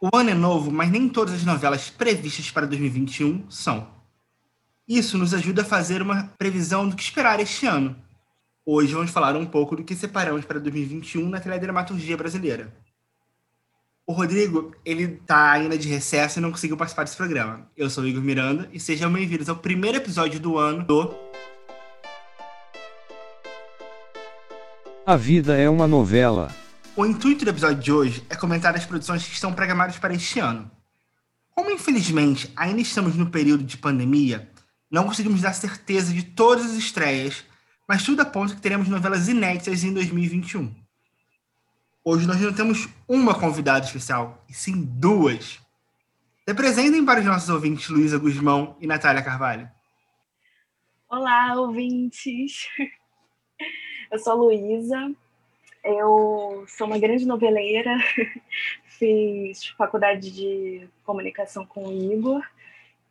O ano é novo, mas nem todas as novelas previstas para 2021 são. Isso nos ajuda a fazer uma previsão do que esperar este ano. Hoje vamos falar um pouco do que separamos para 2021 na teledramaturgia brasileira. O Rodrigo, ele tá ainda de recesso e não conseguiu participar desse programa. Eu sou o Igor Miranda e sejam bem-vindos ao primeiro episódio do ano do A vida é uma novela. O intuito do episódio de hoje é comentar as produções que estão programadas para este ano. Como infelizmente ainda estamos no período de pandemia, não conseguimos dar certeza de todas as estreias, mas tudo aponta que teremos novelas inéditas em 2021. Hoje nós não temos uma convidada especial, e sim duas. Representem para os nossos ouvintes Luísa Guzmão e Natália Carvalho. Olá, ouvintes! Eu sou Luísa, eu sou uma grande noveleira, fiz faculdade de comunicação com o Igor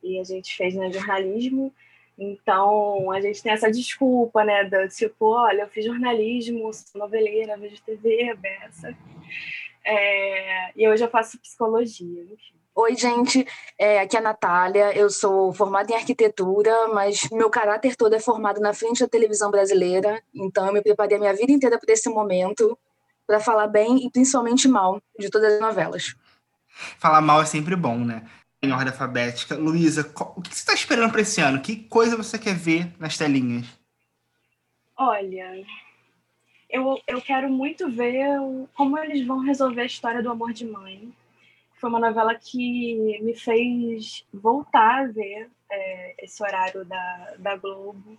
e a gente fez né, jornalismo. Então a gente tem essa desculpa, né? Do tipo, olha, eu fiz jornalismo, sou noveleira, vejo TV, beça. É, e hoje eu faço psicologia, enfim. Oi, gente, é, aqui é a Natália. Eu sou formada em arquitetura, mas meu caráter todo é formado na frente da televisão brasileira. Então, eu me preparei a minha vida inteira para esse momento, para falar bem e principalmente mal de todas as novelas. Falar mal é sempre bom, né? Em ordem alfabética. Luísa, o que você está esperando para esse ano? Que coisa você quer ver nas telinhas? Olha, eu, eu quero muito ver como eles vão resolver a história do amor de mãe foi uma novela que me fez voltar a ver é, esse horário da, da Globo,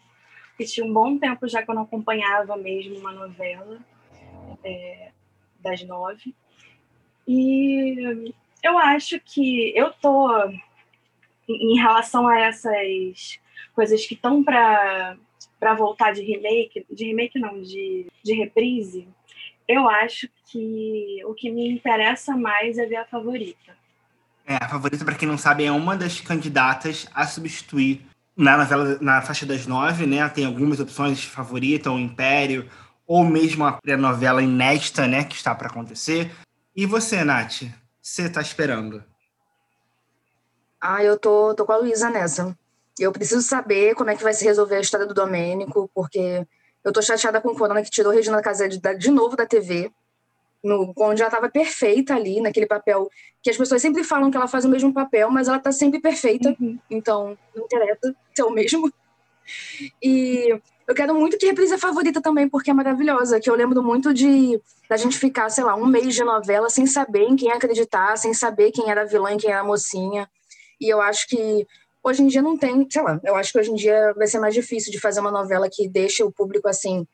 que tinha um bom tempo já que eu não acompanhava mesmo uma novela é, das nove. E eu acho que eu tô em relação a essas coisas que estão para voltar de remake, de remake não, de, de reprise, eu acho que o que me interessa mais é ver a favorita. É, a favorita, para quem não sabe, é uma das candidatas a substituir na novela, na faixa das nove, né? Tem algumas opções favorita, ou Império, ou mesmo a novela inédita, né? Que está para acontecer. E você, Nath? Você está esperando? Ah, eu tô, tô com a Luísa nessa. Eu preciso saber como é que vai se resolver a história do Domênico, porque eu tô chateada com o Corona que tirou Regina Casé de, de novo da TV, no, onde ela estava perfeita ali, naquele papel que as pessoas sempre falam que ela faz o mesmo papel, mas ela tá sempre perfeita, uhum. então não interessa se é o mesmo. E eu quero muito que reprise a favorita também, porque é maravilhosa, que eu lembro muito de da gente ficar, sei lá, um mês de novela sem saber em quem acreditar, sem saber quem era a vilã e quem era a mocinha. E eu acho que Hoje em dia não tem, sei lá, eu acho que hoje em dia vai ser mais difícil de fazer uma novela que deixe o público assim,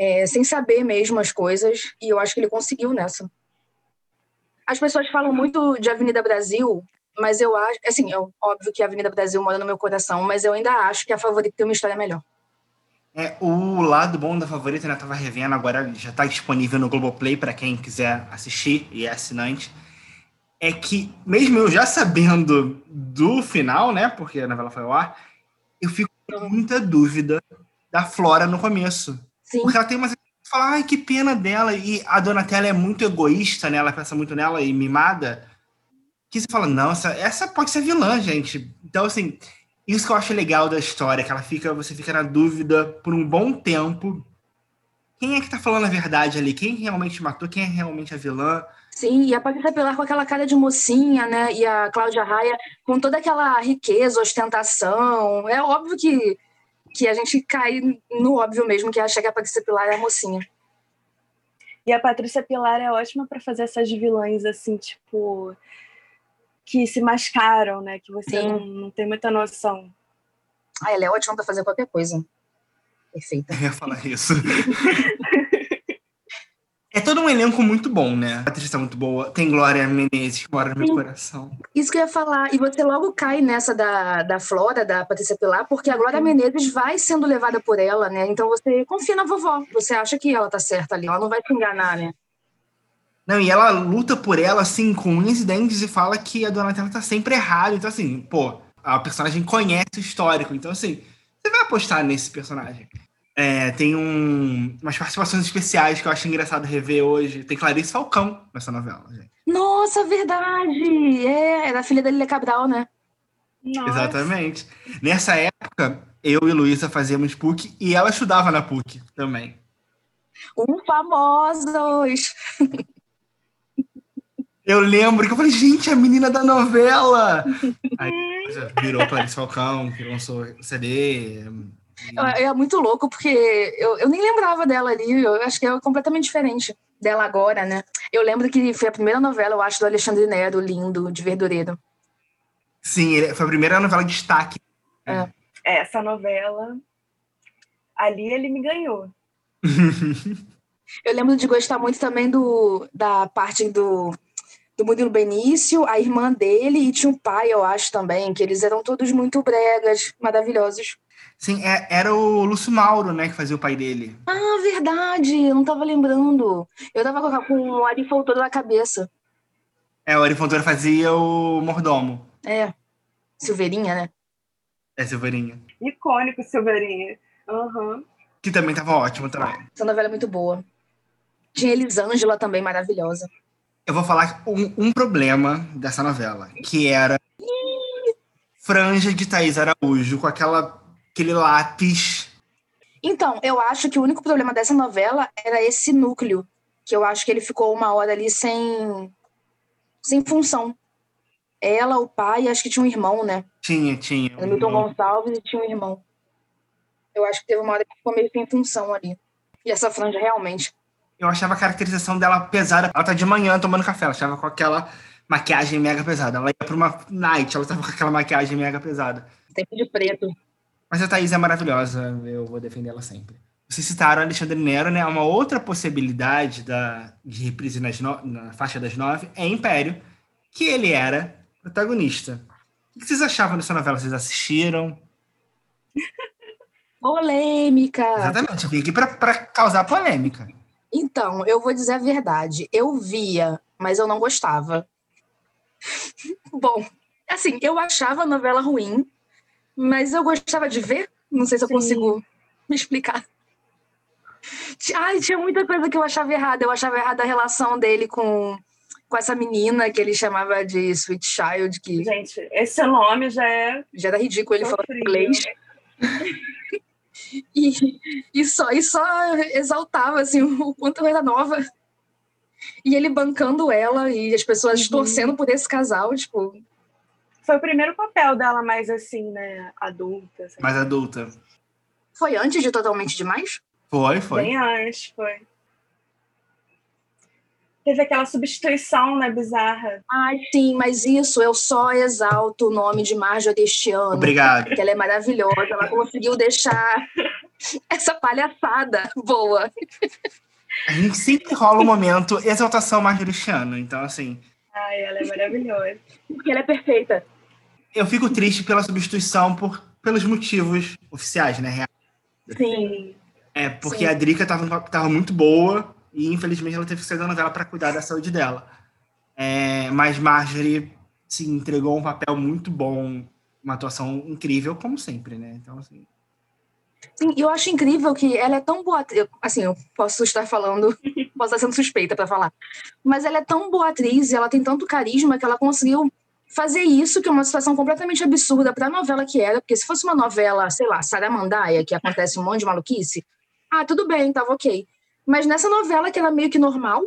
é, sem saber mesmo as coisas, e eu acho que ele conseguiu nessa. As pessoas falam muito de Avenida Brasil, mas eu acho, assim, é óbvio que a Avenida Brasil mora no meu coração, mas eu ainda acho que a favorita tem uma história melhor. É, o lado bom da favorita, né? Tava revendo agora, já está disponível no Globoplay para quem quiser assistir e é assinante é que, mesmo eu já sabendo do final, né? Porque a novela foi ao ar, eu fico com muita dúvida da Flora no começo. Sim. Porque ela tem umas. Fala, ai, que pena dela. E a Donatella é muito egoísta, né? Ela pensa muito nela e mimada. Que você fala, não, essa, essa pode ser vilã, gente. Então, assim, isso que eu acho legal da história, que ela fica, você fica na dúvida por um bom tempo. Quem é que tá falando a verdade ali? Quem realmente matou? Quem é realmente a vilã? Sim, e a Patrícia Pilar com aquela cara de mocinha, né? E a Cláudia Raia com toda aquela riqueza, ostentação. É óbvio que, que a gente cai no óbvio mesmo, que acha que a Patrícia Pilar é a mocinha. E a Patrícia Pilar é ótima para fazer essas vilãs, assim, tipo. que se mascaram, né? Que você não, não, tem muita noção. Ah, ela é ótima para fazer qualquer coisa. Perfeita. Eu ia falar isso. É todo um elenco muito bom, né? A atriz tá muito boa. Tem Glória Menezes que mora no meu coração. Isso que eu ia falar. E você logo cai nessa da, da Flora, da Patrícia Pilar, porque a Glória Menezes vai sendo levada por ela, né? Então você confia na vovó. Você acha que ela tá certa ali. Ela não vai te enganar, né? Não, e ela luta por ela, assim, com unhas e dentes e fala que a Donatella tá sempre errada. Então, assim, pô, a personagem conhece o histórico. Então, assim, você vai apostar nesse personagem. É, tem um, umas participações especiais que eu acho engraçado rever hoje. Tem Clarice Falcão nessa novela, gente. Nossa! Verdade! É, era a filha da Lilia Cabral, né? Nossa. Exatamente. Nessa época, eu e Luísa fazíamos PUC e ela estudava na PUC também. Um famosos! Eu lembro que eu falei, gente, a menina da novela! Aí virou Clarice Falcão, que lançou CD. É, é muito louco, porque eu, eu nem lembrava dela ali, eu acho que é completamente diferente dela agora, né? Eu lembro que foi a primeira novela, eu acho, do Alexandre Nero, lindo, de Verdureiro. Sim, ele- foi a primeira novela de destaque. É, Essa novela, ali ele me ganhou. Eu lembro de gostar muito também do, da parte do, do Murilo Benício, a irmã dele e tinha um pai, eu acho também, que eles eram todos muito bregas, maravilhosos. Sim, é- era o Lúcio Mauro, né, que fazia o pai dele. Ah, verdade, eu não tava lembrando. Eu tava com, com o Ari Fontoura na cabeça. É, o Ari Fontoura fazia o mordomo. É, Silveirinha, né? É, Silveirinha. Icônico, Silveirinha. Aham. Que também tava ótimo também. Essa novela é muito boa. Tinha Elisângela também, maravilhosa. Eu vou falar um, um problema dessa novela, que era Franja de Thaís Araújo, com aquela, aquele lápis. Então, eu acho que o único problema dessa novela era esse núcleo, que eu acho que ele ficou uma hora ali sem, sem função. Ela, o pai, acho que tinha um irmão, né? Tinha, tinha. Era Milton um- Gonçalves e tinha um irmão. Eu acho que teve uma hora que ficou meio sem função ali. E essa franja realmente. Eu achava a caracterização dela pesada. Ela tá de manhã tomando café, ela estava com aquela maquiagem mega pesada. Ela ia pra uma night, ela tava com aquela maquiagem mega pesada. Sempre de preto. Mas a Thaís é maravilhosa, eu vou defender ela sempre. Vocês citaram Alexandre Nero, né? Uma outra possibilidade da, de reprise nas no- na faixa das nove é Império, que ele era protagonista. O que vocês achavam dessa novela? Vocês assistiram? Polêmica! Exatamente, eu vim aqui pra causar polêmica. Então, eu vou dizer a verdade. Eu via, mas eu não gostava. Bom, assim, eu achava a novela ruim, mas eu gostava de ver. Não sei se eu Sim. consigo me explicar. Ai, tinha muita coisa que eu achava errada. Eu achava errada a relação dele com, com essa menina que ele chamava de Sweet Child, que Gente, esse nome já é já era ridículo ele falando sofrível. inglês. E, e, só, e só exaltava assim, o quanto ela era nova. E ele bancando ela e as pessoas Uhum. torcendo por esse casal, tipo, Foi o primeiro papel dela mais assim, né? Adulta. assim. Mais adulta. foi antes de Totalmente Demais? Foi, foi. Bem antes, foi. Teve aquela substituição, né, bizarra. Ai, sim, mas isso eu só exalto o nome de Marjorie este ano. Obrigado. Que ela é maravilhosa, ela conseguiu deixar essa palhaçada boa. A gente sempre rola um momento exaltação marjoristiana. Então, assim, Ai, ela é maravilhosa. Porque ela é perfeita. eu fico triste pela substituição por, pelos motivos oficiais, né? reais. Sim. É, porque Sim. a Drica tava, tava muito boa e, infelizmente, ela teve que sair da novela para cuidar da saúde dela. É, mas Marjorie, sim, entregou um papel muito bom, uma atuação incrível, como sempre, né? Então, assim, Sim, eu acho incrível que ela é tão boa atriz. eu- Assim, eu posso estar falando, posso estar sendo suspeita para falar. Mas ela é tão boa atriz e ela tem tanto carisma que ela conseguiu fazer isso, que é uma situação completamente absurda para a novela que era. Porque se fosse uma novela, sei lá, Saramandaia, que acontece um monte de maluquice, ah, tudo bem, tava ok. Mas nessa novela, que era meio que normal,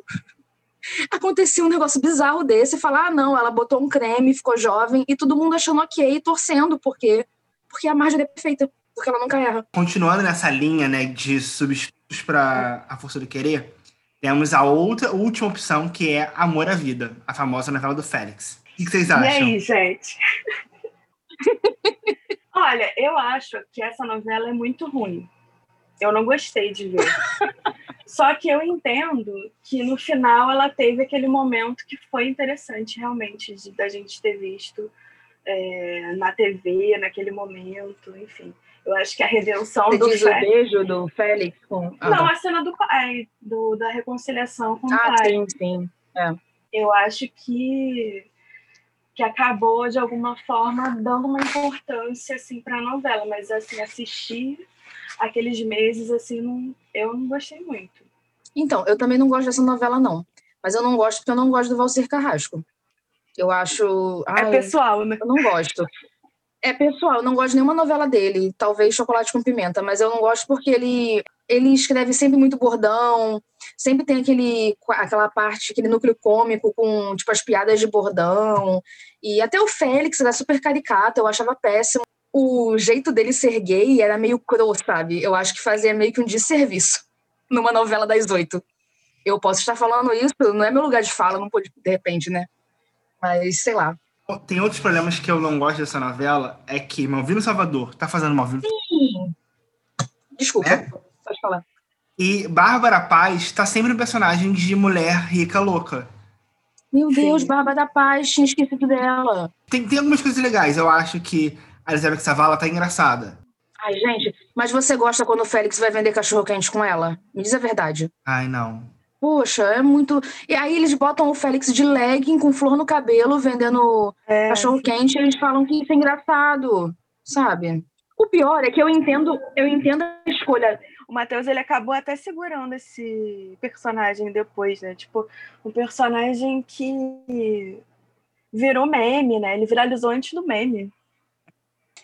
acontecia um negócio bizarro desse e falar, ah, não, ela botou um creme, ficou jovem, e todo mundo achando ok, torcendo, porque, porque a Marjorie é perfeita, porque ela nunca erra. continuando nessa linha, né, de substitutos para A Força do Querer, temos a outra última opção, que é Amor à Vida, a famosa novela do Félix. O que vocês E acham? aí, gente? Olha, eu acho que essa novela é muito ruim. Eu não gostei de ver. Só que eu entendo que no final ela teve aquele momento que foi interessante realmente de, da gente ter visto é, na TV, naquele momento, enfim. Eu acho que a redenção Você do diz o Félix. beijo do Félix com. Ah, Não, a cena do pai, do, da reconciliação com o Ah, pai. sim, sim. eu acho que que acabou de alguma forma dando uma importância assim para a novela, mas assim assistir aqueles meses assim não, eu não gostei muito. Então, eu também não gosto dessa novela, não. Mas eu não gosto porque eu não gosto do Valcir Carrasco. Eu acho. É ai, pessoal, né? Eu não gosto. É pessoal, eu não gosto de nenhuma novela dele, talvez Chocolate com Pimenta, mas eu não gosto porque ele, ele escreve sempre muito bordão, sempre tem aquele, aquela parte, aquele núcleo cômico com tipo as piadas de bordão. E até o Félix era super caricato, eu achava péssimo. O jeito dele ser gay era meio cro, sabe? Eu acho que fazia meio que um desserviço numa novela das oito. Eu posso estar falando isso, não é meu lugar de fala, não pode, de repente, né? Mas sei lá. Tem outros problemas que eu não gosto dessa novela, é que Malvino Salvador tá fazendo Malvino. Sim. Desculpa, É? pode falar. E Bárbara Paz tá sempre um personagem de mulher rica louca. Meu Deus, Sim. Barba da Paz, tinha esquecido dela. Tem, tem algumas coisas legais. Eu acho que a Elizabeth Savala tá engraçada. Ai, gente, mas você gosta quando o Félix vai vender cachorro-quente com ela? Me diz a verdade. Ai, não. Poxa, é muito. E aí eles botam o Félix de legging com flor no cabelo, vendendo É, cachorro-quente, e eles falam que isso é engraçado, sabe? O pior é que eu entendo, eu entendo a escolha. o Matheus ele acabou até segurando esse personagem depois, né? Tipo, um personagem que virou meme, né? Ele viralizou antes do meme.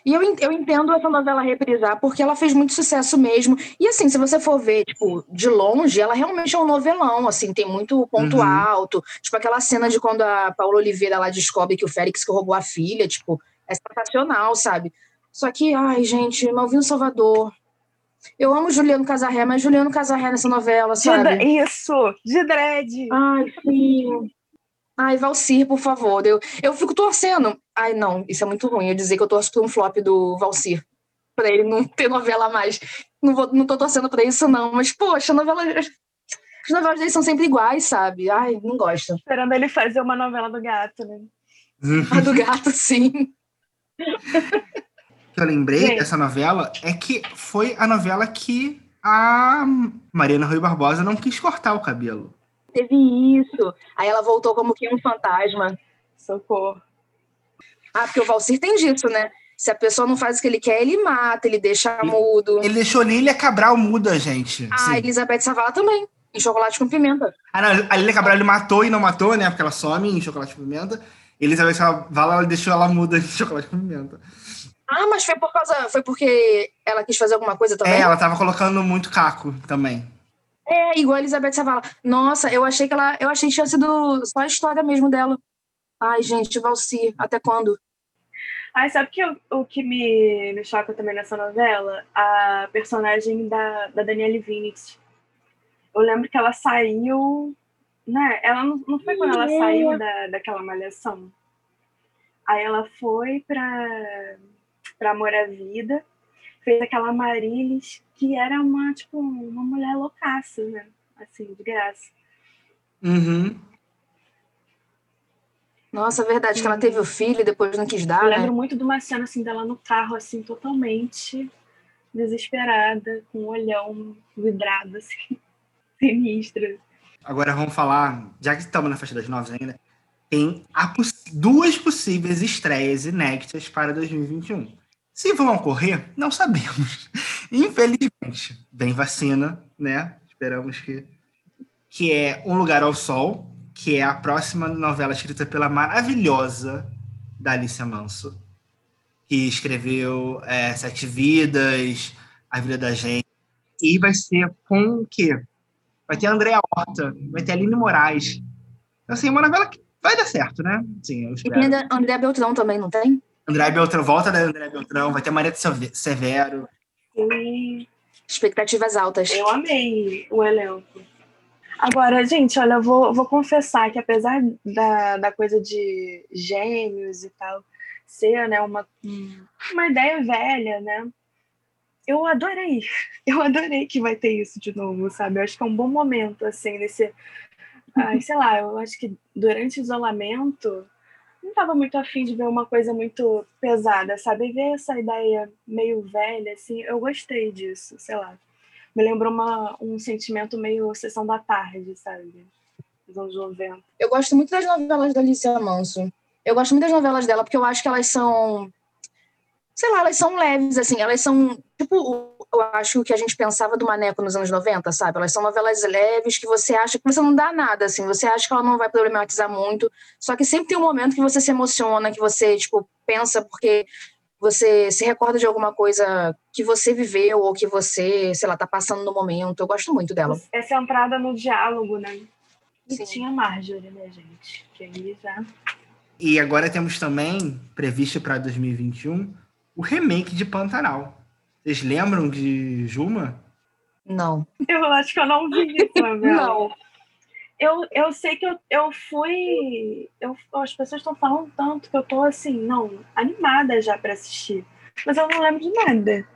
E eu, eu entendo essa novela reprisar, porque ela fez muito sucesso mesmo. E assim, se você for ver, tipo, de longe, ela realmente é um novelão, assim, tem muito ponto Uhum. alto. Tipo, aquela cena de quando a Paula Oliveira lá descobre que o Félix que roubou a filha, tipo, é sensacional, sabe? Só que, ai, gente, Malvino Salvador. Eu amo Juliano Casarré, mas Juliano Casarré nessa novela, sabe? Isso, de dread. Ai, sim. Ai, Valcir, por favor. Eu, eu fico torcendo. Ai, não, isso é muito ruim. Eu dizer que eu torço por um flop do Valcir. Pra ele não ter novela mais. Não, vou, não tô torcendo pra isso, não. Mas, poxa, a novela. As novelas dele são sempre iguais, sabe? Ai, não gosto. Esperando ele fazer uma novela do gato, né? A do gato, sim. que eu lembrei Gente. dessa novela é que foi a novela que a Mariana Rui Barbosa não quis cortar o cabelo. Teve isso. Aí ela voltou como que um fantasma. Socorro. Ah, porque o Valcir tem disso, né? Se a pessoa não faz o que ele quer, ele mata, ele deixa mudo. Ele deixou Lília Cabral muda, gente. A Sim. Elizabeth Savala também. Em chocolate com pimenta. Ah, não, a Lília Cabral ele matou e não matou, né? Porque ela some em chocolate com pimenta. Elizabeth Savala ela deixou ela muda em chocolate com pimenta. Ah, mas foi por causa. Foi porque ela quis fazer alguma coisa também? É, ela tava colocando muito caco também. É, igual a Elizabeth Savala. Nossa, eu achei que ela. Eu achei que tinha sido só a história mesmo dela. Ai, gente, Valci, até quando? Ai, sabe que o, o que me, me choca também nessa novela? A personagem da, da Danielle Vinitz. Eu lembro que ela saiu. Né? Ela não, não foi quando ela saiu da, daquela malhação. Aí ela foi pra, pra Amor à Vida, fez aquela Marilis, que era uma, tipo, uma mulher loucaça, né? Assim, de graça. Uhum. Nossa, é verdade, que ela teve o filho e depois não quis dar, Eu né? lembro muito de uma cena assim dela no carro, assim, totalmente desesperada, com um olhão vidrado, assim, sinistro. Agora vamos falar, já que estamos na festa das novas ainda, tem a poss- duas possíveis estreias inéditas para 2021. Se vão ocorrer, não sabemos. Infelizmente, vem vacina, né? Esperamos que. Que é Um Lugar ao Sol, que é a próxima novela escrita pela maravilhosa Dalícia Manso, que escreveu é, Sete Vidas, A Vida da Gente. E vai ser com o quê? Vai ter Andréa Horta, vai ter Aline Moraes. Então, assim, é uma novela que vai dar certo, né? Sim, eu E espero. tem a André Beltrão também, não tem? André Beltrão, volta da André Beltrão, vai ter Maria de Seve- Severo. E Expectativas altas. eu amei o elenco. Agora, gente, olha, eu vou, vou confessar que apesar da, da coisa de gêmeos e tal ser né, uma, uma ideia velha, né? Eu adorei. Eu adorei que vai ter isso de novo, sabe? Eu acho que é um bom momento, assim, nesse. Ai, sei lá, eu acho que durante o isolamento não estava muito afim de ver uma coisa muito pesada, sabe? Ver essa ideia meio velha, assim, eu gostei disso, sei lá. Me lembrou uma, um sentimento meio sessão da tarde, sabe? Dos anos 90. Eu gosto muito das novelas da Alicia Manso. Eu gosto muito das novelas dela porque eu acho que elas são. Sei lá, elas são leves, assim. Elas são. Tipo, eu acho que a gente pensava do Maneco nos anos 90, sabe? Elas são novelas leves que você acha que você não dá nada, assim, você acha que ela não vai problematizar muito, só que sempre tem um momento que você se emociona, que você, tipo, pensa porque você se recorda de alguma coisa que você viveu ou que você, sei lá, tá passando no momento. Eu gosto muito dela. Essa entrada no diálogo, né? E Sim. tinha Marjorie, né, gente? Que aí já. E agora temos também, previsto para 2021, o remake de Pantanal. Vocês lembram de Juma? Não. Eu acho que eu não vi isso, Não. Eu, eu sei que eu, eu fui. Eu, as pessoas estão falando tanto que eu tô assim, não, animada já para assistir. Mas eu não lembro de nada.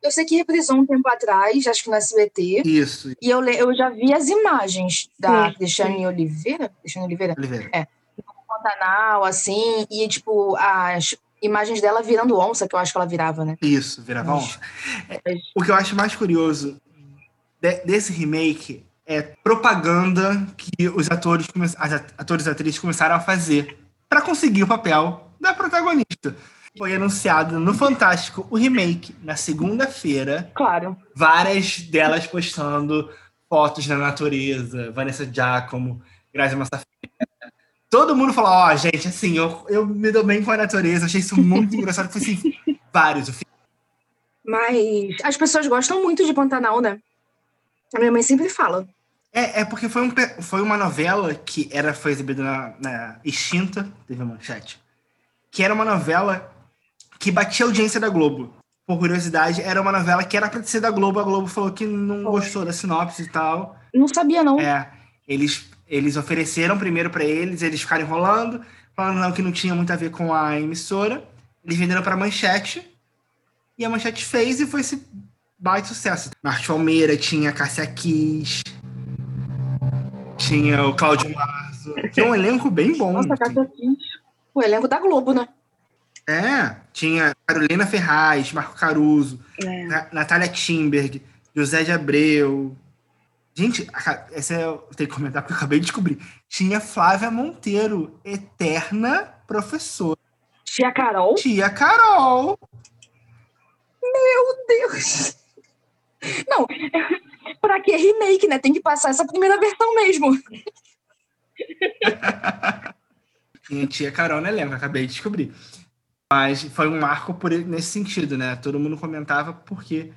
Eu sei que reprisou um tempo atrás, acho que no SBT. Isso. E eu, eu já vi as imagens da Cristiane Oliveira. Cristiane Oliveira? Oliveira. É. No Pantanal, assim, e tipo, as imagens dela virando onça, que eu acho que ela virava, né? Isso, virava onça. É, o que eu acho mais curioso de, desse remake é propaganda que os atores, as atores e atrizes começaram a fazer para conseguir o papel da protagonista. Foi anunciado no Fantástico o remake na segunda-feira. Claro. Várias delas postando fotos na natureza, Vanessa Giacomo, Grazi Massafera, Todo mundo falou, ó, oh, gente, assim, eu, eu me dou bem com a natureza, achei isso muito engraçado. Foi assim, vários. Mas as pessoas gostam muito de Pantanal, né? A minha mãe sempre fala. É, é porque foi, um, foi uma novela que era, foi exibida na, na extinta, teve a manchete, que era uma novela que batia a audiência da Globo. Por curiosidade, era uma novela que era pra ser da Globo, a Globo falou que não gostou da sinopse e tal. Não sabia, não. É, eles eles ofereceram primeiro para eles, eles ficaram enrolando, falando não, que não tinha muito a ver com a emissora. Eles venderam para a Manchete, e a Manchete fez e foi esse baita sucesso. Marte Almeida, tinha Cássia Kiss, tinha o Cláudio Marzo. Tinha um elenco bem bom. Nossa, Cássia Kiss. O elenco da Globo, né? É, tinha Carolina Ferraz, Marco Caruso, é. Natália Timberg, José de Abreu, Gente, essa é, eu tenho que comentar porque eu acabei de descobrir. Tinha Flávia Monteiro, eterna professora. Tia Carol? Tia Carol. Meu Deus. Não, pra que remake, né? Tem que passar essa primeira versão mesmo. Tinha tia Carol no elenco, acabei de descobrir. Mas foi um marco por, nesse sentido, né? Todo mundo comentava porque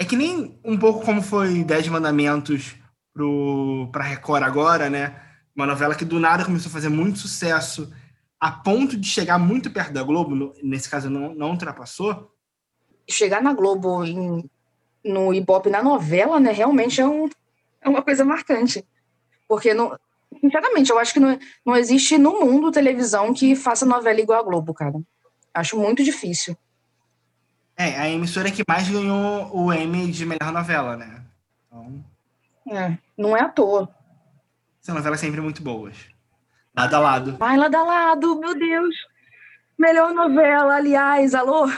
é que nem um pouco como foi Dez Mandamentos pro, pra Record agora, né? Uma novela que do nada começou a fazer muito sucesso, a ponto de chegar muito perto da Globo, nesse caso não, não ultrapassou. Chegar na Globo em, no Ibope na novela, né, realmente é, um, é uma coisa marcante. Porque, não, sinceramente, eu acho que não, não existe no mundo televisão que faça novela igual a Globo, cara. Acho muito difícil. É, a emissora que mais ganhou o Emmy de melhor novela, né? Então... É, não é à toa. São novelas sempre muito boas. Lado a lado. Ai, lado a lado, meu Deus. Melhor novela, aliás, alô?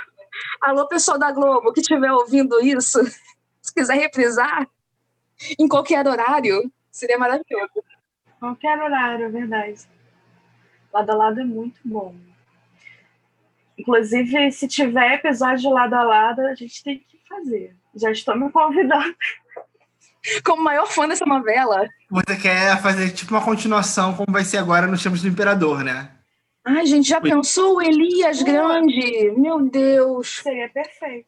Alô, pessoal da Globo que estiver ouvindo isso, se quiser reprisar em qualquer horário, seria maravilhoso. Qualquer horário, é verdade. Lado a lado é muito bom. Inclusive, se tiver episódio lado a lado, a gente tem que fazer. Já estou me convidando. Como maior fã dessa novela. Você quer fazer tipo uma continuação, como vai ser agora nos Tempos do Imperador, né? Ai, gente, já pensou o Elias Grande? Meu Deus. Seria perfeito.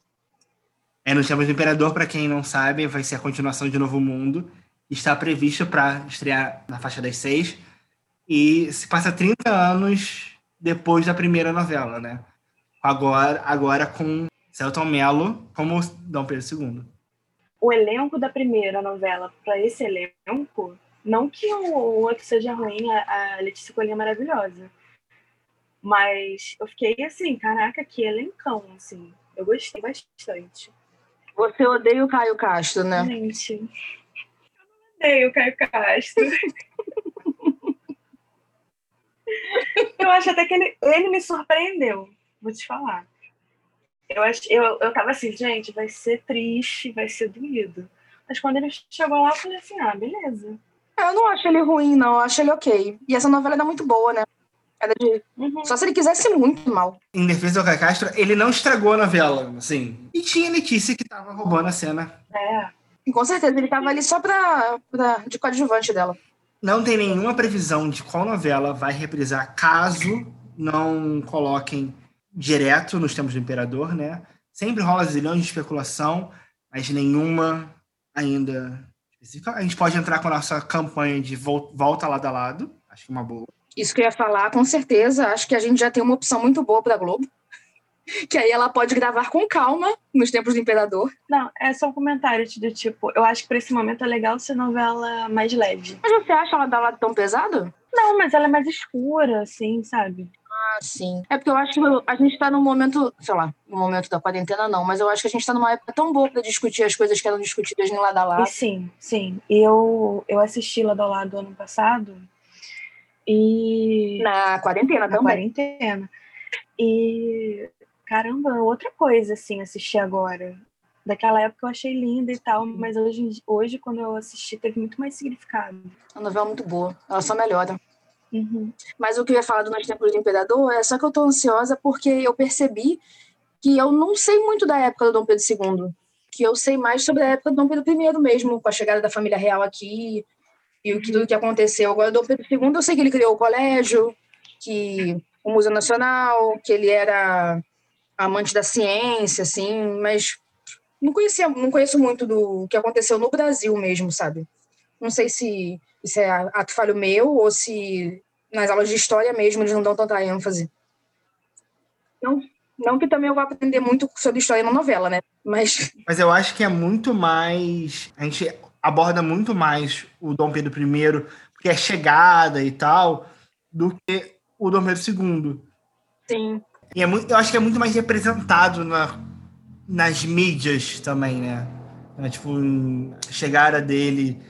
É, nos Tempos do Imperador, para quem não sabe, vai ser a continuação de Novo Mundo. Está previsto para estrear na faixa das seis. E se passa 30 anos depois da primeira novela, né? Agora, agora com Celton Mello como Dom Pedro II. O elenco da primeira novela para esse elenco, não que o outro seja ruim, a Letícia Colinha é maravilhosa, mas eu fiquei assim, caraca, que elencão, assim. Eu gostei bastante. Você odeia o Caio Castro, né? Gente, eu não odeio o Caio Castro. eu acho até que ele, ele me surpreendeu vou te falar. Eu, eu, eu tava assim, gente, vai ser triste, vai ser doído. Mas quando ele chegou lá, eu falei assim, ah, beleza. Eu não acho ele ruim, não. Eu acho ele ok. E essa novela é muito boa, né? Era de... Uhum. Só se ele quisesse muito mal. Em defesa do Caio Castro, ele não estragou a novela, assim. E tinha Letícia que tava roubando a cena. É. E com certeza, ele tava ali só pra, pra, de coadjuvante dela. Não tem nenhuma previsão de qual novela vai reprisar caso não coloquem direto nos tempos do Imperador, né? Sempre rola zilhões de especulação, mas nenhuma ainda específica. A gente pode entrar com a nossa campanha de vol- volta lado a lado. Acho que é uma boa. Isso que eu ia falar, com certeza. Acho que a gente já tem uma opção muito boa pra Globo. Que aí ela pode gravar com calma nos tempos do Imperador. Não, é só um comentário de tipo, eu acho que pra esse momento é legal ser novela mais leve. Mas você acha ela da lado tão pesado? Não, mas ela é mais escura, assim, sabe? Ah, sim. É porque eu acho que a gente tá num momento, sei lá, no momento da quarentena não, mas eu acho que a gente tá numa época tão boa pra discutir as coisas que eram discutidas no lado a E lado. sim, sim. Eu, eu assisti lá do lado ano passado e. Na quarentena na também. quarentena. E caramba, outra coisa assim, assistir agora. Daquela época eu achei linda e tal, mas hoje, em hoje quando eu assisti, teve muito mais significado. A novela é muito boa. Ela só melhora. Uhum. Mas o que eu ia falar do Nos Tempos do Imperador é só que eu tô ansiosa porque eu percebi que eu não sei muito da época do Dom Pedro II. Que eu sei mais sobre a época do Dom Pedro I mesmo, com a chegada da família real aqui e o que, tudo que aconteceu. Agora, Dom Pedro II, eu sei que ele criou o colégio, que o Museu Nacional, que ele era amante da ciência, assim, mas não conhecia, não conheço muito do que aconteceu no Brasil mesmo, sabe? Não sei se isso é ato falho meu ou se nas aulas de história mesmo eles não dão tanta ênfase. Não, não que também eu vá aprender muito sobre história na novela, né? Mas Mas eu acho que é muito mais. A gente aborda muito mais o Dom Pedro I, porque é chegada e tal, do que o Dom Pedro II. sim, E é muito, eu acho que é muito mais representado na, nas mídias também, né? É, tipo, chegada dele.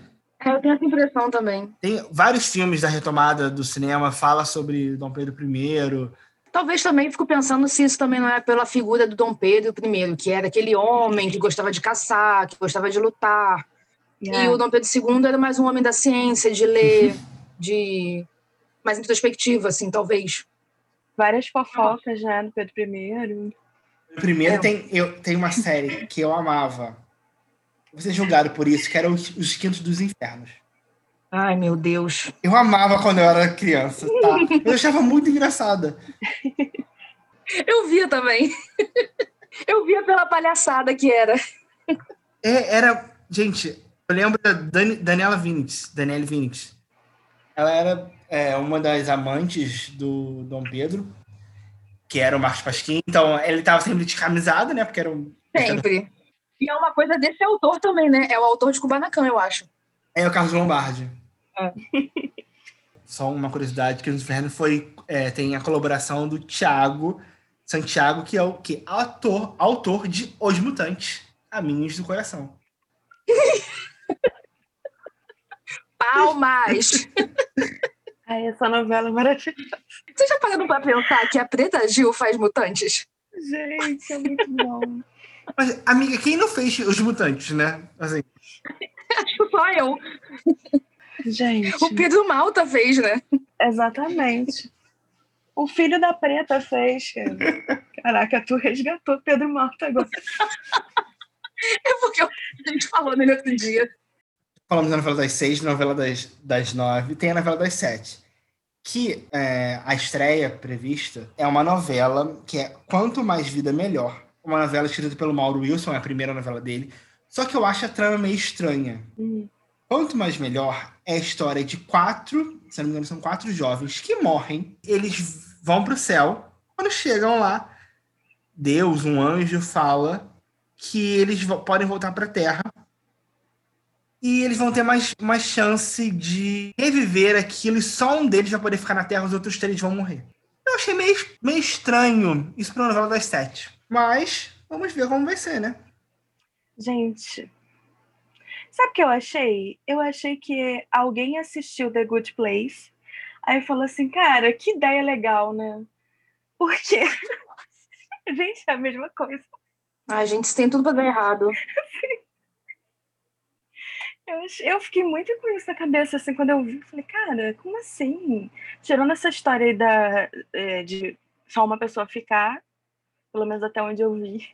É, eu tenho essa impressão também. Tem vários filmes da retomada do cinema, fala sobre Dom Pedro I. Talvez também fico pensando se isso também não é pela figura do Dom Pedro I, que era aquele homem que gostava de caçar, que gostava de lutar. É. E o Dom Pedro II era mais um homem da ciência, de ler, de mais introspectivo, assim, talvez. Várias fofocas, né, do Pedro I. Primeiro É. tem, eu, tem uma série que eu amava. Vou ser julgado por isso, que era Os, Os Quintos dos Infernos. Ai, meu Deus. Eu amava quando eu era criança, tá? Eu achava muito engraçada. Eu via também. Eu via pela palhaçada que era. É, era. Gente, eu lembro da Dani- Daniela Vinitz. Daniela Vinitz. Ela era é, uma das amantes do Dom Pedro, que era o Marcos Pasquim. Então, ele estava sempre descamisado, né? Porque era um. Sempre. E é uma coisa desse autor também, né? É o autor de Kubanacan, eu acho. É o Carlos Lombardi. É. Só uma curiosidade, que o Inferno foi, é, tem a colaboração do Thiago Santiago, que é o que autor, autor de Os Mutantes, Caminhos do Coração. Palmas! Ai, essa novela é maravilhosa. Vocês já pararam pra pensar que a Preta Gil faz mutantes? Gente, é muito bom. Mas, amiga, quem não fez Os Mutantes, né? Assim, Acho só eu. Gente, O Pedro Malta fez, né? exatamente. O filho da preta fez, cara. Caraca, tu resgatou Pedro Malta agora. É porque a gente falou nele outro dia. falamos da novela das seis, da novela das, das nove, tem a novela das sete. Que é, a estreia prevista é uma novela que é Quanto Mais Vida Melhor. Uma novela escrita pelo Mauro Wilson, é a primeira novela dele. Só que eu acho a trama meio estranha. Hum. Quanto Mais Melhor é a história de quatro, se não me engano, são quatro jovens que morrem. Eles vão para o céu. Quando chegam lá, Deus, um anjo, fala que eles podem voltar para a Terra e eles vão ter mais uma chance de reviver aquilo e só um deles vai poder ficar na Terra, os outros três vão morrer. Eu achei meio, meio estranho isso para uma novela das sete. Mas vamos ver como vai ser, né? Gente, sabe o que eu achei? Eu achei que alguém assistiu The Good Place, aí falou assim, cara, que ideia legal, né? Porque, gente, é a mesma coisa. Ai, gente, tem tudo pra dar errado. Eu, eu fiquei muito com isso na cabeça, assim, quando eu vi, falei, cara, como assim? Tirando essa história aí da, é, de só uma pessoa ficar, pelo menos até onde eu vi,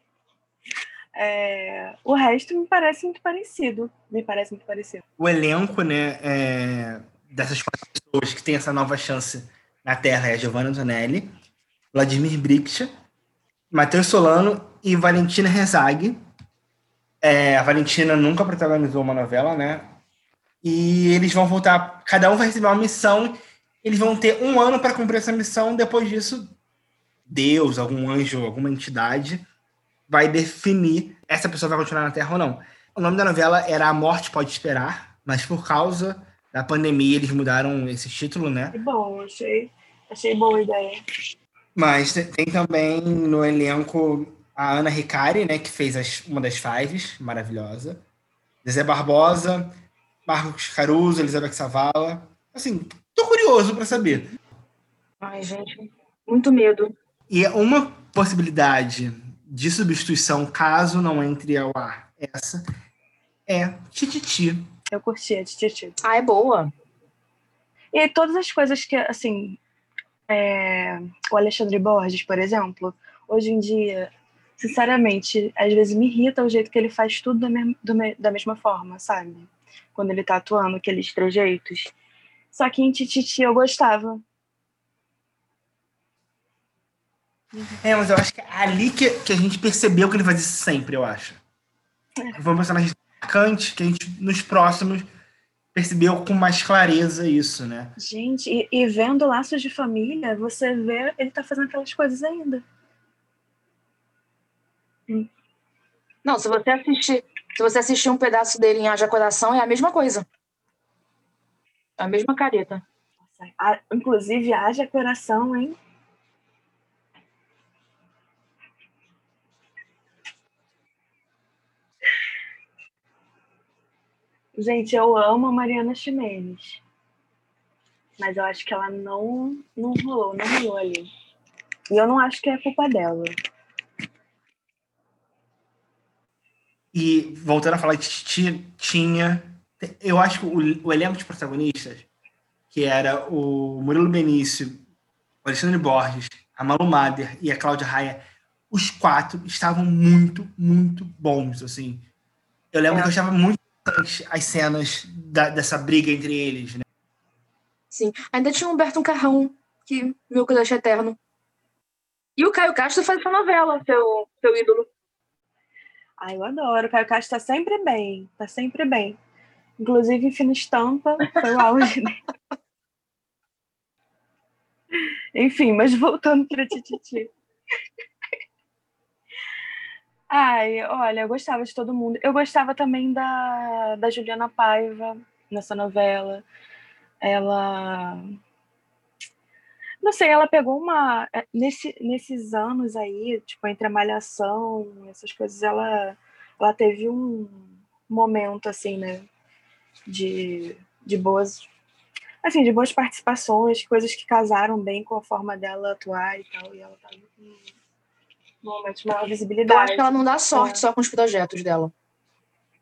é, o resto me parece muito parecido. Me parece muito parecido. O elenco, né, é, dessas quatro pessoas que tem essa nova chance na Terra é a Giovanna Antonelli, Vladimir Briksha, Matheus Solano e Valentina Rezag. É, a Valentina nunca protagonizou uma novela, né? E eles vão voltar, cada um vai receber uma missão, eles vão ter um ano para cumprir essa missão, depois disso, Deus, algum anjo, alguma entidade vai definir essa pessoa vai continuar na Terra ou não. O nome da novela era A Morte Pode Esperar, mas por causa da pandemia eles mudaram esse título, né? Que bom, achei, achei boa ideia. Mas tem também no elenco a Ana Ricari, né, que fez as, uma das Fives, maravilhosa. Zé Barbosa, Marcos Caruso, Elizabeth Savala. Assim, tô curioso para saber. Ai, gente, muito medo. E uma possibilidade de substituição, caso não entre ao ar essa, é Tititi. Eu curti a Tititi. Ah, é boa. E todas as coisas que, assim, é, o Alexandre Borges, por exemplo, hoje em dia, sinceramente, às vezes me irrita o jeito que ele faz tudo da, me do, da mesma forma, sabe? Quando ele tá atuando, aqueles trejeitos. Só que em Tititi eu gostava. É, mas eu acho que é ali que, que a gente percebeu que ele faz isso sempre, eu acho. É. Foi um personagem marcante que a gente, nos próximos, percebeu com mais clareza isso, né? Gente, e, e, vendo Laços de Família, você vê ele tá fazendo aquelas coisas ainda. Hum. Não, se você assistir, se você assistir um pedaço dele em Haja Coração, é a mesma coisa. É a mesma careta. Nossa, inclusive, Haja Coração, hein? Gente, eu amo a Mariana Ximenes. Mas eu acho que ela não, não rolou, não rolou ali. E eu não acho que é culpa dela. E voltando a falar de Titi, tinha. Eu acho que o, o elenco de protagonistas, que era o Murilo Benício, o Alexandre Borges, a Malu Mader e a Cláudia Raia, os quatro estavam muito, muito bons, assim. Eu lembro é. que eu achava muito as cenas da, dessa briga entre eles, né? Sim. Ainda tinha o Humberto Carrão, que meu crush eterno. E o Caio Castro faz essa novela, seu, seu ídolo. Ai, eu adoro. O Caio Castro tá sempre bem. Tá sempre bem. Inclusive, Fina Estampa foi o auge dele. Enfim, mas voltando para Tititi. Ai, olha, eu gostava de todo mundo. Eu gostava também da, da Juliana Paiva nessa novela. Ela. Não sei, ela pegou uma. É, nesse, nesses anos aí, tipo, entre a malhação, essas coisas, ela, ela teve um momento, assim, né? De, de boas. Assim, de boas participações, coisas que casaram bem com a forma dela atuar e tal. E ela tava com de maior visibilidade. Eu acho que ela não dá sorte é. só com os projetos dela.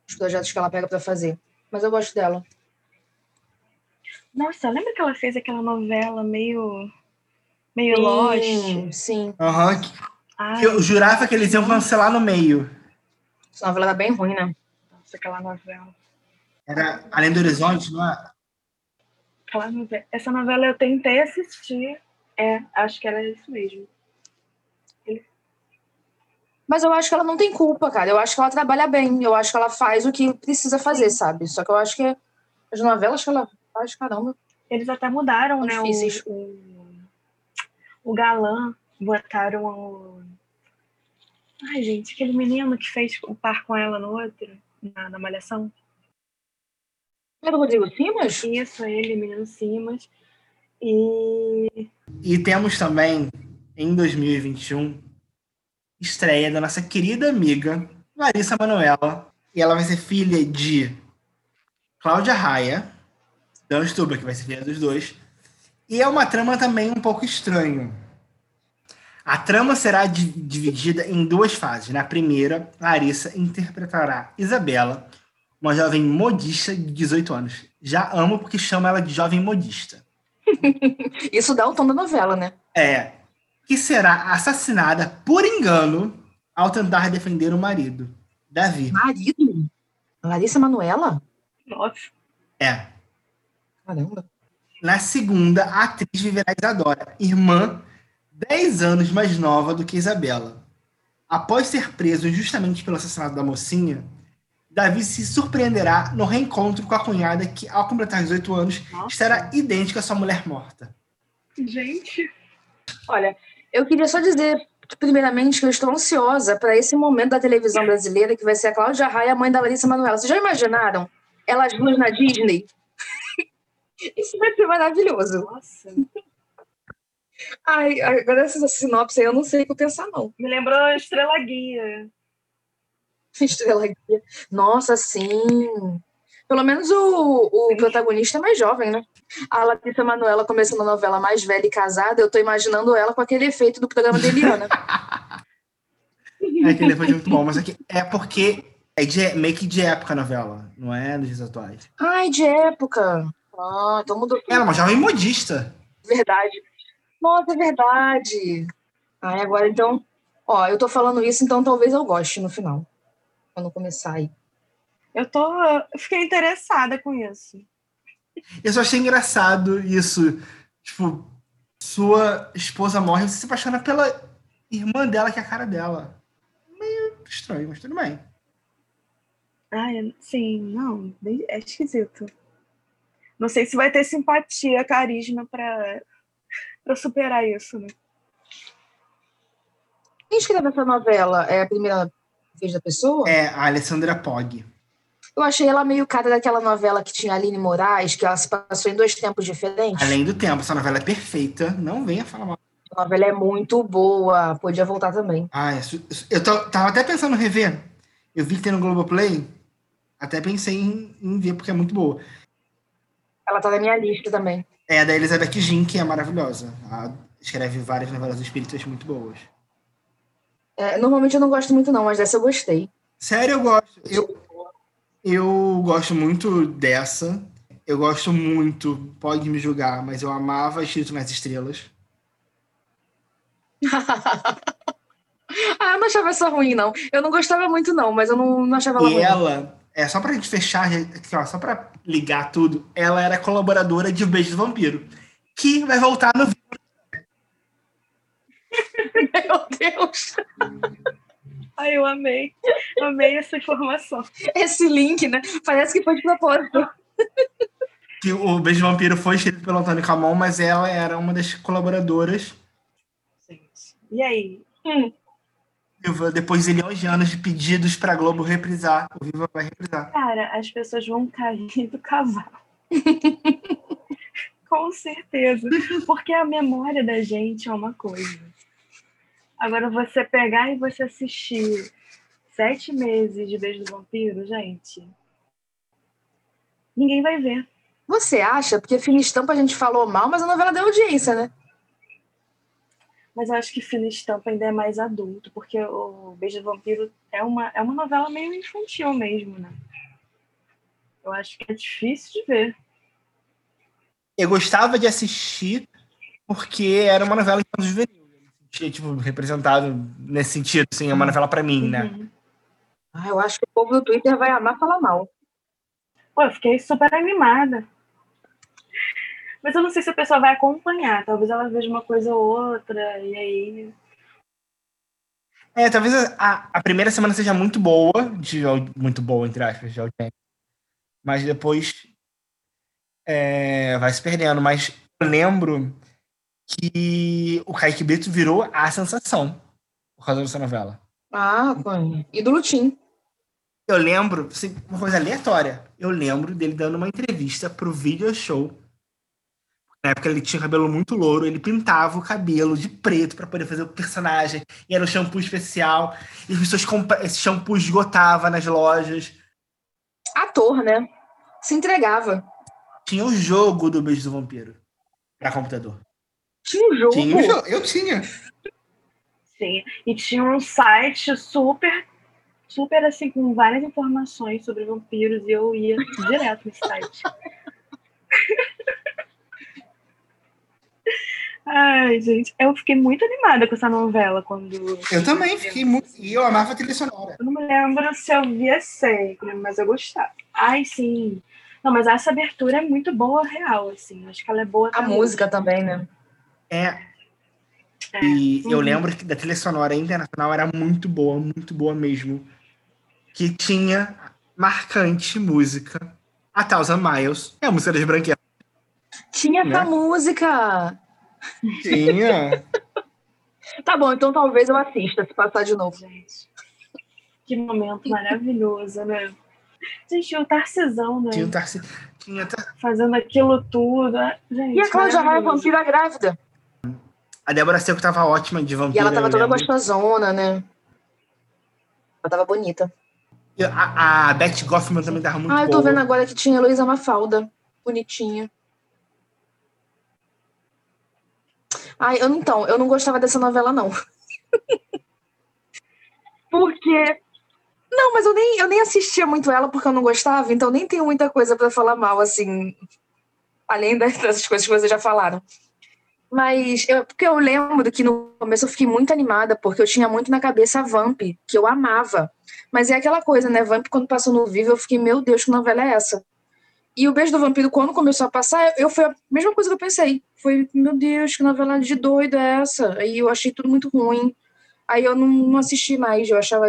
Os projetos que ela pega para fazer. Mas eu gosto dela. Nossa, lembra que ela fez aquela novela meio. meio sim, Lost? Sim. Aham. Uhum. Eu jurava que eles iam cancelar no meio. Essa novela era bem ruim, né? Nossa, aquela novela. Era Além do Horizonte, não é? Aquela novela. Essa novela eu tentei assistir. É, acho que era isso mesmo. Mas eu acho que ela não tem culpa, cara. Eu acho que ela trabalha bem. Eu acho que ela faz o que precisa fazer, sabe? Só que eu acho que as novelas que ela faz, caramba. Eles até mudaram, né? O, o, o galã, botaram o. Ai, gente, aquele menino que fez o par com ela no outro, na, na Malhação. Era o Rodrigo Simas? Isso, ele, menino Simas. E. E temos também, em 2021, estreia da nossa querida amiga Larissa Manoela. E ela vai ser filha de Cláudia Raia, Dan Stubler, que vai ser filha dos dois. E é uma trama também um pouco estranha. A trama será dividida em duas fases. Na primeira, Larissa interpretará Isabela, uma jovem modista de 18 anos. Já amo porque chama ela de jovem modista. Isso dá o tom da novela, né? É. Que será assassinada por engano ao tentar defender o marido, Davi. Marido? Larissa Manuela? Nossa. É. Caramba. Na segunda, a atriz viverá Isadora, irmã 10 anos mais nova do que Isabela. Após ser preso injustamente pelo assassinato da mocinha, Davi se surpreenderá no reencontro com a cunhada que, ao completar 18 anos, Nossa. estará idêntica à sua mulher morta. Gente. Olha, eu queria só dizer, primeiramente, que eu estou ansiosa para esse momento da televisão brasileira, que vai ser a Cláudia Raia, a mãe da Larissa Manoela. Vocês já imaginaram? Elas duas na Disney? Isso vai ser maravilhoso. Nossa. Ai, agora essa sinopse aí eu não sei o que pensar, não. Me lembrou Estrela Guia. Estrela Guia. Nossa, sim. Pelo menos o, o protagonista é mais jovem, né? A Larissa Manoela começando a novela mais velha e casada, eu tô imaginando ela com aquele efeito do programa de Eliana. É aquele foi muito bom, mas aqui é porque é de, meio que de época a novela, não é dos dias atuais. Ai, de época. Ah, então mudou Ela é uma jovem modista. Verdade. Nossa, é verdade. Ai, agora então. Ó, eu tô falando isso, então talvez eu goste no final. Quando começar aí. Eu tô. Eu fiquei interessada com isso. Eu só achei engraçado isso. Tipo, sua esposa morre e você se apaixona pela irmã dela, que é a cara dela. Meio estranho, mas tudo bem. Ai, sim, não. É esquisito. Não sei se vai ter simpatia, carisma pra, pra superar isso, né? Quem escreve essa novela? É a primeira vez da pessoa? É a Alessandra Pog. Eu achei ela meio cara daquela novela que tinha a Aline Moraes, que ela se passou em dois tempos diferentes. Além do tempo, essa novela é perfeita. Não venha falar mal. A novela é muito boa, podia voltar também. Ah, isso- isso- eu tô- tava até pensando em rever. Eu vi que tem no Globoplay. Até pensei em, em ver, porque é muito boa. Ela tá na minha lista também. É a da Elizabeth Jean, que é maravilhosa. Ela escreve várias novelas espíritas muito boas. É, normalmente eu não gosto muito, não, mas dessa eu gostei. Sério, eu gosto. Eu, eu gosto muito dessa. Eu gosto muito, pode me julgar, mas eu amava Escrito nas Estrelas. ah, eu não achava essa ruim, não. Eu não gostava muito, não, mas eu não, não achava ela E ruim. ela, é só pra gente fechar, aqui, ó, só pra ligar tudo, ela era colaboradora de O Beijo do Vampiro, que vai voltar no Meu Deus! Ai, eu amei. Amei essa informação. Esse link, né? Parece que foi de propósito. que o Beijo Vampiro foi escrito pelo Antônio Camon, mas ela era uma das colaboradoras. Gente. E aí? Viva, Depois de milhões de anos de pedidos pra Globo reprisar, o Viva vai reprisar. Cara, as pessoas vão cair do cavalo. Com certeza. Porque a memória da gente é uma coisa. Agora, você pegar e você assistir sete meses de Beijo do Vampiro, gente. Ninguém vai ver. Você acha? Porque Fina Estampa a gente falou mal, mas a novela deu audiência, né? Mas eu acho que Fina Estampa ainda é mais adulto, porque o Beijo do Vampiro é uma, é uma novela meio infantil mesmo, né? Eu acho que é difícil de ver. Eu gostava de assistir porque era uma novela de juvenil. Tipo, representado nesse sentido, assim, é uma novela pra mim, né? Uhum. Ah, eu acho que o povo do Twitter vai amar falar mal. Pô, eu fiquei super animada. Mas eu não sei se a pessoa vai acompanhar. Talvez ela veja uma coisa ou outra, e aí. É, talvez a, a primeira semana seja muito boa, de, muito boa, entre aspas, de audiência. Mas depois é, vai se perdendo. Mas eu lembro que o Kaique Brito virou a sensação por causa dessa novela. Ah, Cone. E do Lutim. Eu lembro, assim, uma coisa aleatória, eu lembro dele dando uma entrevista pro video show. Na época ele tinha cabelo muito louro, ele pintava o cabelo de preto para poder fazer o personagem, e era um shampoo especial, e as pessoas compra... esse shampoo esgotava nas lojas. Ator, né? Se entregava. Tinha o jogo do Beijo do Vampiro para computador. Tinha um jogo. Tinha jogo, eu tinha. Sim. E tinha um site super super assim com várias informações sobre vampiros e eu ia direto no site. Ai, gente, eu fiquei muito animada com essa novela quando. Eu também fiquei muito. E eu amava a trilha sonora. Eu não me lembro se eu via sempre, mas eu gostava. Ai, sim. Não, mas essa abertura é muito boa, real, assim. Acho que ela é boa. A música também, né? É. É. E eu Uhum. lembro que da trilha sonora internacional era muito boa, muito boa mesmo. Que tinha marcante música. A Thousand Miles. É a música das branquelas. Tinha essa Né? música. Tinha. Tá bom, então talvez eu assista se passar de novo. Gente, que momento maravilhoso, né? Gente, o Tarcisão, né? tinha o Tarci... Tinha Tar- Fazendo aquilo tudo. Gente, E a Cláudia Raia, vampira grávida. A Débora Seco tava ótima de E vampira. ela tava toda lembro. gostosona, né? Ela tava bonita. E A, a Beth Goffman também tava muito ah, eu boa. tô vendo agora que tinha Luísa Mafalda. Bonitinha. Ai, eu, então, eu não gostava dessa novela, não. porque. Não, mas eu nem, eu nem assistia muito ela porque eu não gostava, então nem tenho muita coisa pra falar mal, assim. Além dessas coisas que vocês já falaram. Mas, eu, porque eu lembro que no começo eu fiquei muito animada, porque eu tinha muito na cabeça a Vamp, que eu amava. Mas é aquela coisa, né? Vamp, quando passou no Vivo, eu fiquei, meu Deus, que novela é essa? E o Beijo do Vampiro, quando começou a passar, eu foi a mesma coisa que eu pensei. Foi, meu Deus, que novela de doido é essa? Aí eu achei tudo muito ruim. Aí eu não, não assisti mais, eu achava.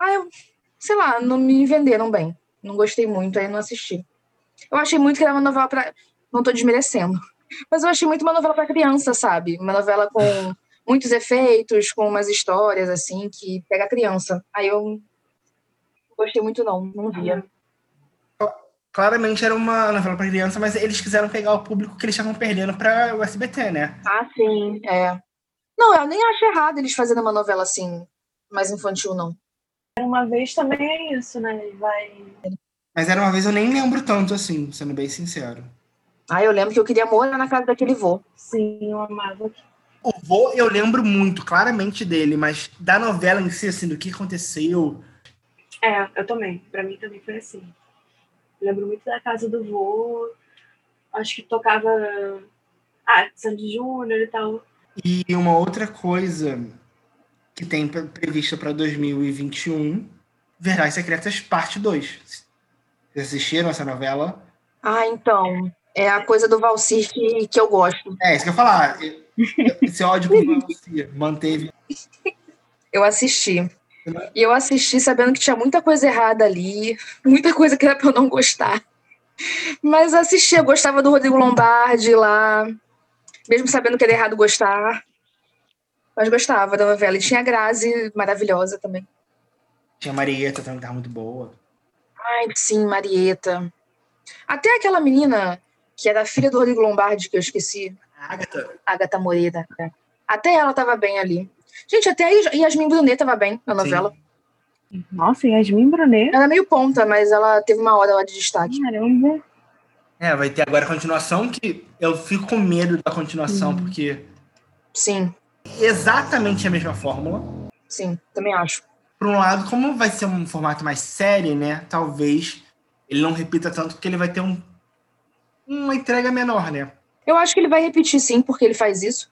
Ah, eu, sei lá, não me venderam bem. Não gostei muito, aí não assisti. Eu achei muito que era uma novela pra. Não tô desmerecendo. Mas eu achei muito uma novela pra criança, sabe? Uma novela com muitos efeitos, com umas histórias, assim, que pega a criança. Aí eu não gostei muito, não, não via. Claramente era uma novela pra criança, mas eles quiseram pegar o público que eles estavam perdendo pra o SBT, né? Ah, sim, é. Não, eu nem acho errado eles fazerem uma novela assim, mais infantil, não. Uma vez também é isso, né? Vai. Mas era uma vez eu nem lembro tanto assim, sendo bem sincero. Ah, eu lembro que eu queria morar na casa daquele vô. Sim, eu amava. O vô eu lembro muito, claramente dele, mas da novela em si, assim, do que aconteceu. É, eu também. Pra mim também foi assim. Eu lembro muito da casa do vô. Acho que tocava. Ah, Sandy Júnior e tal. E uma outra coisa que tem pre- prevista para 2021, Verdades Secretas Parte 2. Vocês assistiram essa novela? Ah, então. É a coisa do Valsir que, que eu gosto. É, isso que eu ia falar. Esse ódio por Valsir manteve. Eu assisti. E eu assisti sabendo que tinha muita coisa errada ali, muita coisa que era pra eu não gostar. Mas assisti, eu gostava do Rodrigo Lombardi lá, mesmo sabendo que era errado gostar. Mas gostava da novela. E tinha a Grazi, maravilhosa também. Tinha a Marieta também, que tava muito boa. Ai, sim, Marieta. Até aquela menina que era filha do Rodrigo Lombardi, que eu esqueci, Agatha. Agatha Moreira. é. Até ela tava bem ali. Gente, até a Yasmin Brunet tava bem na novela. Nossa, Yasmin Brunet. Ela é meio ponta, mas ela teve uma hora lá de destaque. Caramba. É, vai ter agora a continuação, que eu fico com medo da continuação, porque Sim, é exatamente a mesma fórmula. sim, também acho. Por um lado, como vai ser um formato mais série, né? Talvez ele não repita tanto, porque ele vai ter um, uma entrega menor, né? Eu acho que ele vai repetir sim, porque ele faz isso.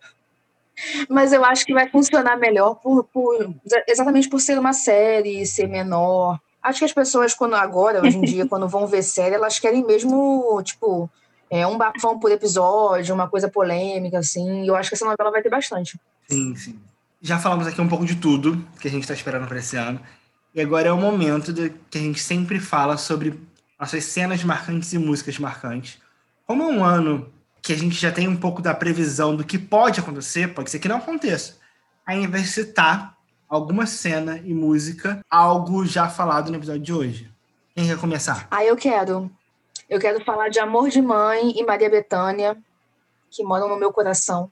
Mas eu acho que vai funcionar melhor por, por- exatamente por ser uma série, ser menor. Acho que as pessoas, quando agora, hoje em dia, quando vão ver série, elas querem mesmo, tipo, é, um bafão por episódio, uma coisa polêmica, assim. Eu acho que essa novela vai ter bastante. Sim, sim. Já falamos aqui um pouco de tudo que a gente está esperando para esse ano. E agora é o momento de, que a gente sempre fala sobre nossas cenas marcantes e músicas marcantes. Como é um ano que a gente já tem um pouco da previsão do que pode acontecer, pode ser que não aconteça. De citar alguma cena e música, algo já falado no episódio de hoje. Quem quer começar? Ah, eu quero. Eu quero falar de Amor de Mãe e Maria Bethânia, que moram no meu coração.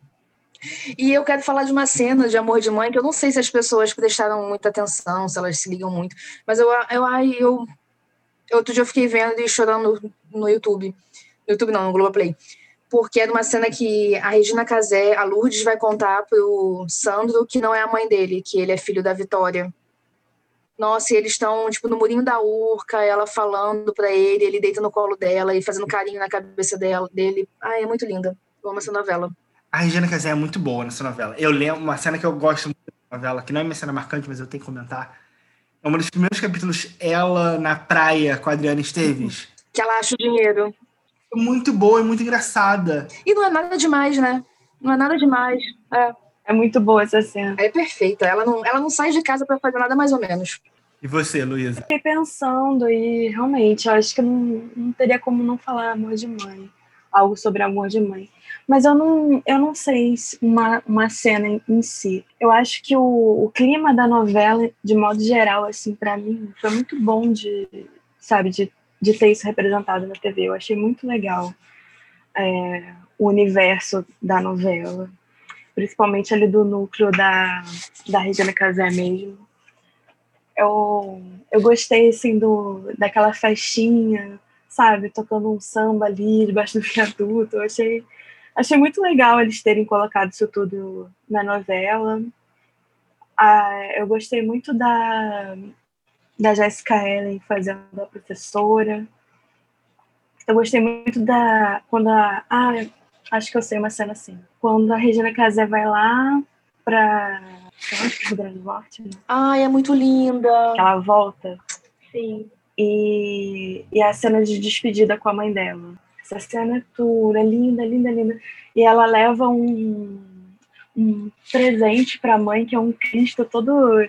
E eu quero falar de uma cena de Amor de Mãe que eu não sei se as pessoas prestaram muita atenção, se elas se ligam muito, mas eu, eu, ai, eu, outro dia eu fiquei vendo e chorando no YouTube. No YouTube não, no Globoplay. Porque é de uma cena que a Regina Casé, a Lourdes, vai contar pro Sandro que não é a mãe dele, que ele é filho da Vitória. Nossa, e eles estão, tipo, no murinho da urca, ela falando pra ele, ele deita no colo dela e fazendo carinho na cabeça dela, dele. Ai, é muito linda. Eu amo essa novela. A Regina Casé é muito boa nessa novela. Eu lembro uma cena que eu gosto muito da novela, que não é minha cena marcante, mas eu tenho que comentar. É um dos primeiros capítulos, ela na praia com a Adriana Esteves. Que ela acha o dinheiro. Muito boa e muito engraçada. E não é nada demais, né? Não é nada demais. É. É muito boa essa cena. É perfeita. Ela não, ela não sai de casa para fazer nada mais ou menos. E você, Luísa? Fiquei pensando e realmente, eu acho que não, não teria como não falar amor de mãe. Algo sobre amor de mãe. Mas eu não, eu não sei uma, uma cena em, em si. Eu acho que o, o clima da novela, de modo geral, assim, para mim, foi muito bom de, sabe, de, de ter isso representado na TV. Eu achei muito legal é, o universo da novela principalmente ali do núcleo da, da Regina Casé mesmo. Eu, eu gostei, assim, do, daquela festinha, sabe? Tocando um samba ali debaixo do viaduto. Eu achei, achei muito legal eles terem colocado isso tudo na novela. Ah, eu gostei muito da, da Jessica Ellen fazendo a professora. Eu gostei muito da. Quando a. Ah, Acho que eu sei uma cena assim. Quando a Regina Casé vai lá pra. Rio Grande do Norte, né? Ai, é muito linda. Ela volta. Sim. E, e a cena de despedida com a mãe dela. Essa cena é é linda, linda, linda. E ela leva um, um presente pra mãe, que é um Cristo todo.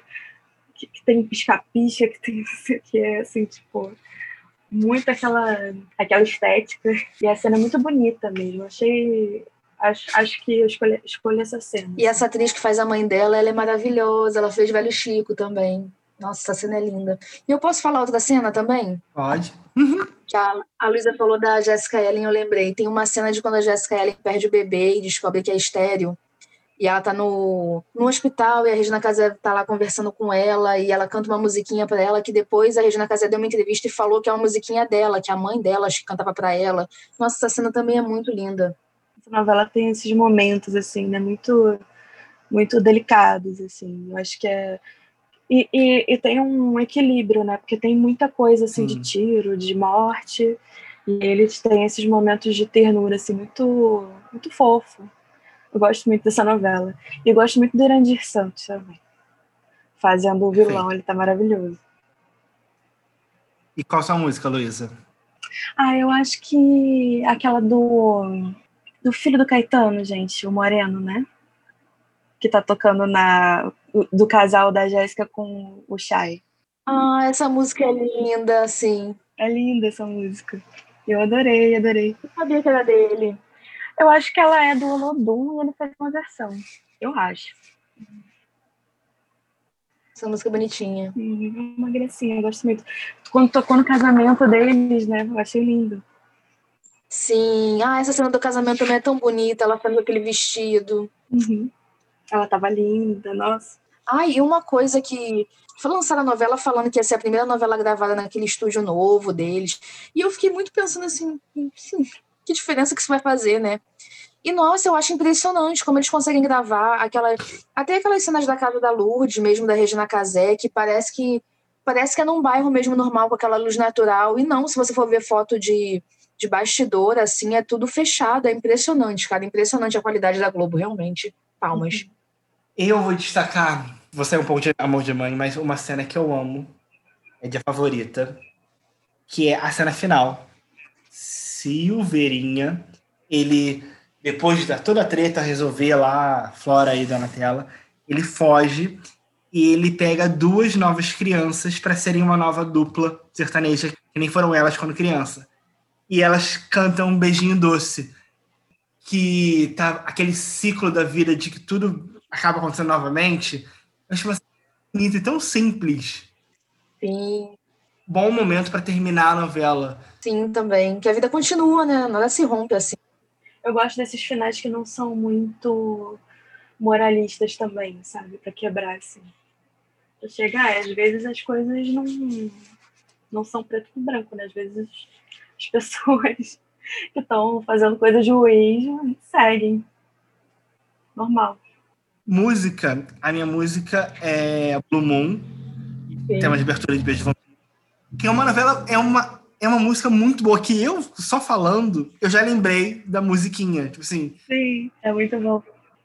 Que, que tem pisca-pisca, que tem que é assim, tipo muito aquela, aquela estética. E a cena é muito bonita mesmo. Achei. Acho, acho que eu escolhi, escolhi essa cena. E essa atriz que faz a mãe dela, ela é maravilhosa. Ela fez Velho Chico também. Nossa, essa cena é linda. E eu posso falar outra cena também? Pode. Que a, a Luísa falou da Jessica Ellen, eu lembrei. Tem uma cena de quando a Jessica Ellen perde o bebê e descobre que é estéreo. E ela tá no, no hospital e a Regina Casé tá lá conversando com ela e ela canta uma musiquinha para ela que depois a Regina Casé deu uma entrevista e falou que é uma musiquinha dela, que a mãe dela acho que cantava para ela. Nossa, essa cena também é muito linda. Essa novela tem esses momentos assim, né, muito muito delicados assim. Eu acho que é e, e, e tem um equilíbrio, né? Porque tem muita coisa assim de tiro, de morte, e eles têm esses momentos de ternura assim muito muito fofo. Eu gosto muito dessa novela. E eu gosto muito do Irandir Santos também. Fazendo o vilão, Sim. ele tá maravilhoso. E qual sua música, Luísa? Ah, eu acho que aquela do do filho do Caetano, gente, o Moreno, né? Que tá tocando na do casal da Jéssica com o Chay. Ah, essa música é linda, sim. É linda essa música. Eu adorei, adorei. Eu sabia que era dele. Eu acho que ela é do Olodum e ele fez uma versão. Eu acho. Essa música é bonitinha. Uhum, uma gracinha, eu gosto muito. Quando tocou no casamento deles, né? Eu achei lindo. Sim. Ah, essa cena do casamento também é tão bonita. Ela fazendo aquele vestido. Uhum. Ela tava linda, nossa. Ah, e uma coisa que. Foi lançada a novela falando que ia ser a primeira novela gravada naquele estúdio novo deles. E eu fiquei muito pensando assim, assim que diferença que isso vai fazer, né? E nossa, eu acho impressionante como eles conseguem gravar aquela, até aquelas cenas da casa da Lourdes, mesmo da Regina Casé, que parece que parece que é num bairro mesmo normal com aquela luz natural. E não, se você for ver foto de, de bastidor, assim, é tudo fechado. É impressionante, cara, impressionante a qualidade da Globo, realmente. Palmas. Eu vou destacar, você é um pouco de amor de mãe, mas uma cena que eu amo é de favorita, que é a cena final Silveirinha, ele, depois de toda a treta, resolver lá Flora aí da tela, ele foge e ele pega duas novas crianças para serem uma nova dupla sertaneja, que nem foram elas quando criança. E elas cantam um beijinho doce, que tá aquele ciclo da vida de que tudo acaba acontecendo novamente. Eu acho uma bonita e tão simples. Sim. Bom momento para terminar a novela Sim, também. Que a vida continua, né? Nada se rompe assim. Eu gosto desses finais que não são muito moralistas também, sabe? Para quebrar, assim. Pra chegar, às vezes as coisas não, não são preto e branco, né? Às vezes as pessoas que estão fazendo coisas ruins seguem. Normal. Música, a minha música é Blue Moon, Sim. tema de abertura de Beijo Vampiro. Que é uma novela, é uma, é uma música muito boa, que eu, só falando, eu já lembrei da musiquinha, tipo assim. Sim, é muito bom.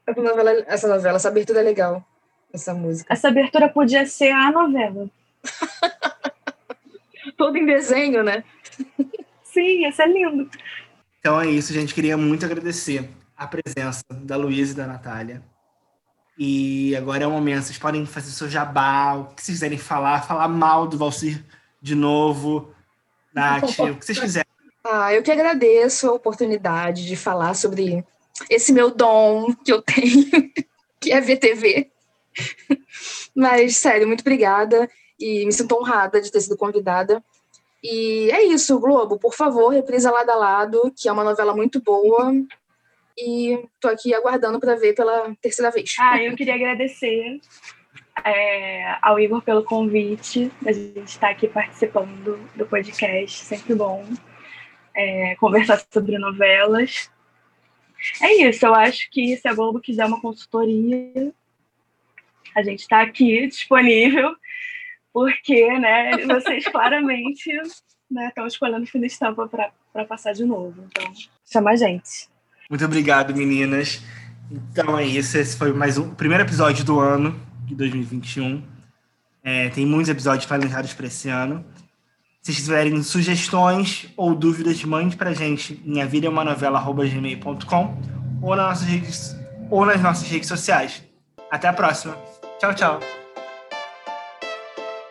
Essa novela, essa novela, essa abertura é legal, essa música. Essa abertura podia ser a novela. Todo em desenho, né? Sim, ia ser lindo. Então é isso, gente. Queria muito agradecer a presença da Luísa e da Natália. E agora é o momento, vocês podem fazer seu jabá, o que vocês quiserem falar, falar mal do Valcir de novo, Nath, o que vocês quiserem. Ah, eu que agradeço a oportunidade de falar sobre esse meu dom que eu tenho, que é VTV. Mas, sério, muito obrigada e me sinto honrada de ter sido convidada. E é isso, Globo, por favor, reprisa Lado a Lado, que é uma novela muito boa. E tô aqui aguardando para ver pela terceira vez. Ah, eu queria agradecer é, ao Igor pelo convite, a gente estar aqui participando do podcast, sempre bom é, conversar sobre novelas. É isso, eu acho que se a Globo quiser uma consultoria, a gente está aqui disponível, porque né, vocês claramente né, estão escolhendo fina estampa para passar de novo. Então, chama a gente. Muito obrigado, meninas. Então é isso. Esse foi mais um primeiro episódio do ano de 2021. É, tem muitos episódios planejados para esse ano. Se tiverem sugestões ou dúvidas, mande para a gente em avidaemanovela.gmail.com ou nas redes ou nas nossas redes sociais. Até a próxima. Tchau, tchau.